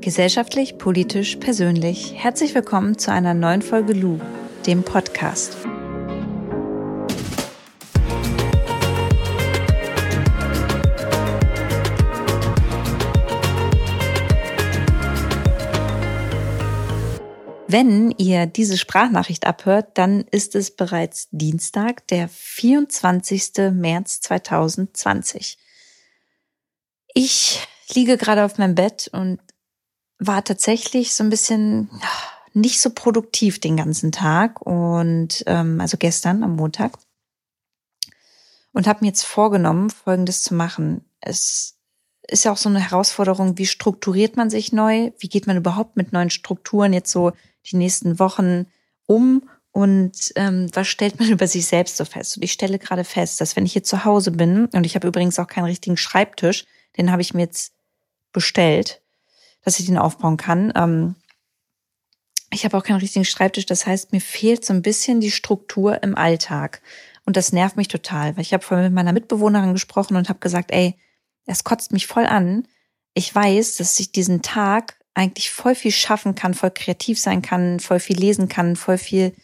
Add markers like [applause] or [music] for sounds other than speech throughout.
Gesellschaftlich, politisch, persönlich. Herzlich willkommen zu einer neuen Folge Lu, dem Podcast. Wenn ihr diese Sprachnachricht abhört, dann ist es bereits Dienstag, der 24. März 2020. Ich liege gerade auf meinem Bett und war tatsächlich so ein bisschen nicht so produktiv den ganzen Tag und ähm, also gestern am Montag und habe mir jetzt vorgenommen, Folgendes zu machen. Es ist ja auch so eine Herausforderung, wie strukturiert man sich neu? Wie geht man überhaupt mit neuen Strukturen jetzt so die nächsten Wochen um und ähm, was stellt man [laughs] über sich selbst so fest? Und ich stelle gerade fest, dass wenn ich hier zu Hause bin, und ich habe übrigens auch keinen richtigen Schreibtisch, den habe ich mir jetzt bestellt, dass ich den aufbauen kann. Ähm, ich habe auch keinen richtigen Schreibtisch, das heißt, mir fehlt so ein bisschen die Struktur im Alltag. Und das nervt mich total, weil ich habe vorhin mit meiner Mitbewohnerin gesprochen und habe gesagt, ey, es kotzt mich voll an. Ich weiß, dass ich diesen Tag eigentlich voll viel schaffen kann, voll kreativ sein kann, voll viel lesen kann, voll viel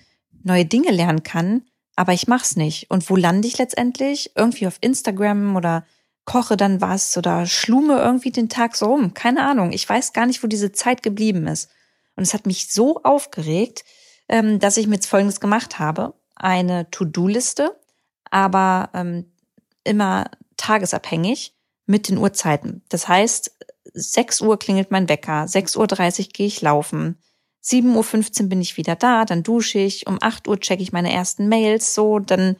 neue Dinge lernen kann, aber ich mach's nicht. Und wo lande ich letztendlich? Irgendwie auf Instagram oder koche dann was oder schlume irgendwie den Tag so rum. Keine Ahnung. Ich weiß gar nicht, wo diese Zeit geblieben ist. Und es hat mich so aufgeregt, ähm, dass ich mir jetzt Folgendes gemacht habe. Eine To-Do-Liste, aber ähm, immer tagesabhängig mit den Uhrzeiten. Das heißt, 6 Uhr klingelt mein Wecker, 6.30 Uhr gehe ich laufen, 7.15 Uhr bin ich wieder da, dann dusche ich, um 8 Uhr checke ich meine ersten Mails, so, dann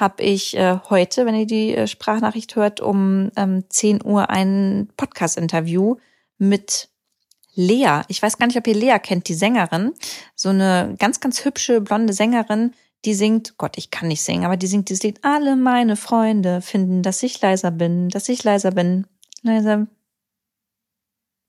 habe ich äh, heute, wenn ihr die äh, Sprachnachricht hört, um ähm, 10 Uhr ein Podcast-Interview mit Lea. Ich weiß gar nicht, ob ihr Lea kennt, die Sängerin. So eine ganz, ganz hübsche, blonde Sängerin, die singt, Gott, ich kann nicht singen, aber die singt dieses Lied, alle meine Freunde finden, dass ich leiser bin, dass ich leiser bin. Leiser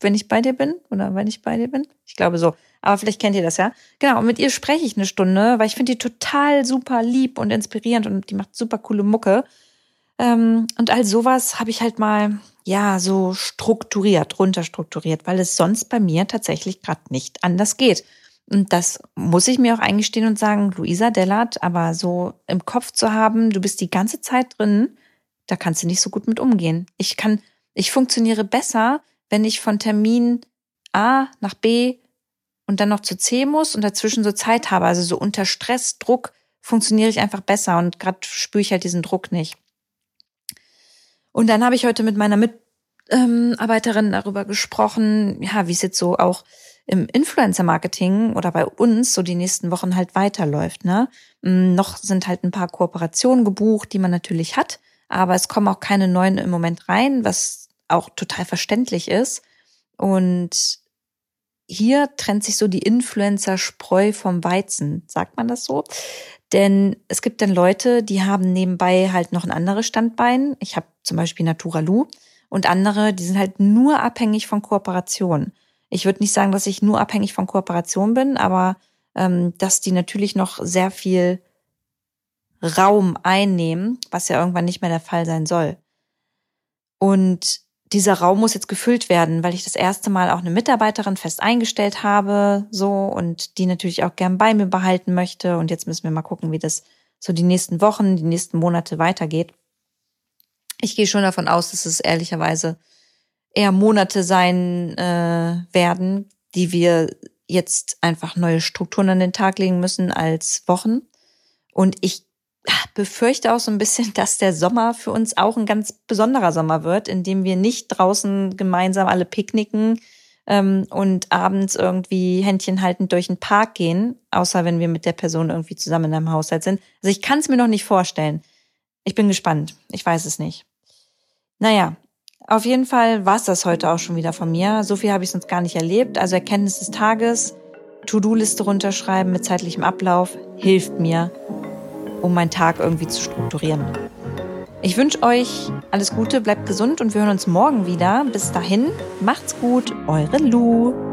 wenn ich bei dir bin oder wenn ich bei dir bin. Ich glaube so. Aber vielleicht kennt ihr das ja. Genau, und mit ihr spreche ich eine Stunde, weil ich finde die total super lieb und inspirierend und die macht super coole Mucke. Ähm, und all sowas habe ich halt mal, ja, so strukturiert, runterstrukturiert, weil es sonst bei mir tatsächlich gerade nicht anders geht. Und das muss ich mir auch eingestehen und sagen, Luisa Dellert, aber so im Kopf zu haben, du bist die ganze Zeit drin, da kannst du nicht so gut mit umgehen. Ich kann, ich funktioniere besser, wenn ich von Termin A nach B und dann noch zu C muss und dazwischen so Zeit habe, also so unter Stress, Druck, funktioniere ich einfach besser und gerade spüre ich halt diesen Druck nicht. Und dann habe ich heute mit meiner Mitarbeiterin ähm, darüber gesprochen, ja, wie es jetzt so auch im Influencer-Marketing oder bei uns so die nächsten Wochen halt weiterläuft. Ne? Mm, noch sind halt ein paar Kooperationen gebucht, die man natürlich hat, aber es kommen auch keine neuen im Moment rein, was auch total verständlich ist. Und hier trennt sich so die Influencer-Spreu vom Weizen, sagt man das so? Denn es gibt dann Leute, die haben nebenbei halt noch ein anderes Standbein. Ich habe zum Beispiel Naturalu und andere, die sind halt nur abhängig von Kooperation. Ich würde nicht sagen, dass ich nur abhängig von Kooperation bin, aber ähm, dass die natürlich noch sehr viel Raum einnehmen, was ja irgendwann nicht mehr der Fall sein soll. Und dieser Raum muss jetzt gefüllt werden, weil ich das erste Mal auch eine Mitarbeiterin fest eingestellt habe, so und die natürlich auch gern bei mir behalten möchte. Und jetzt müssen wir mal gucken, wie das so die nächsten Wochen, die nächsten Monate weitergeht. Ich gehe schon davon aus, dass es ehrlicherweise eher Monate sein äh, werden, die wir jetzt einfach neue Strukturen an den Tag legen müssen als Wochen. Und ich befürchte auch so ein bisschen, dass der Sommer für uns auch ein ganz besonderer Sommer wird, in dem wir nicht draußen gemeinsam alle picknicken ähm, und abends irgendwie Händchen haltend durch den Park gehen, außer wenn wir mit der Person irgendwie zusammen in einem Haushalt sind. Also ich kann es mir noch nicht vorstellen. Ich bin gespannt. Ich weiß es nicht. Naja, auf jeden Fall war es das heute auch schon wieder von mir. So viel habe ich sonst gar nicht erlebt. Also Erkenntnis des Tages, To-Do-Liste runterschreiben mit zeitlichem Ablauf hilft mir um meinen Tag irgendwie zu strukturieren. Ich wünsche euch alles Gute, bleibt gesund und wir hören uns morgen wieder. Bis dahin, macht's gut, eure Lu.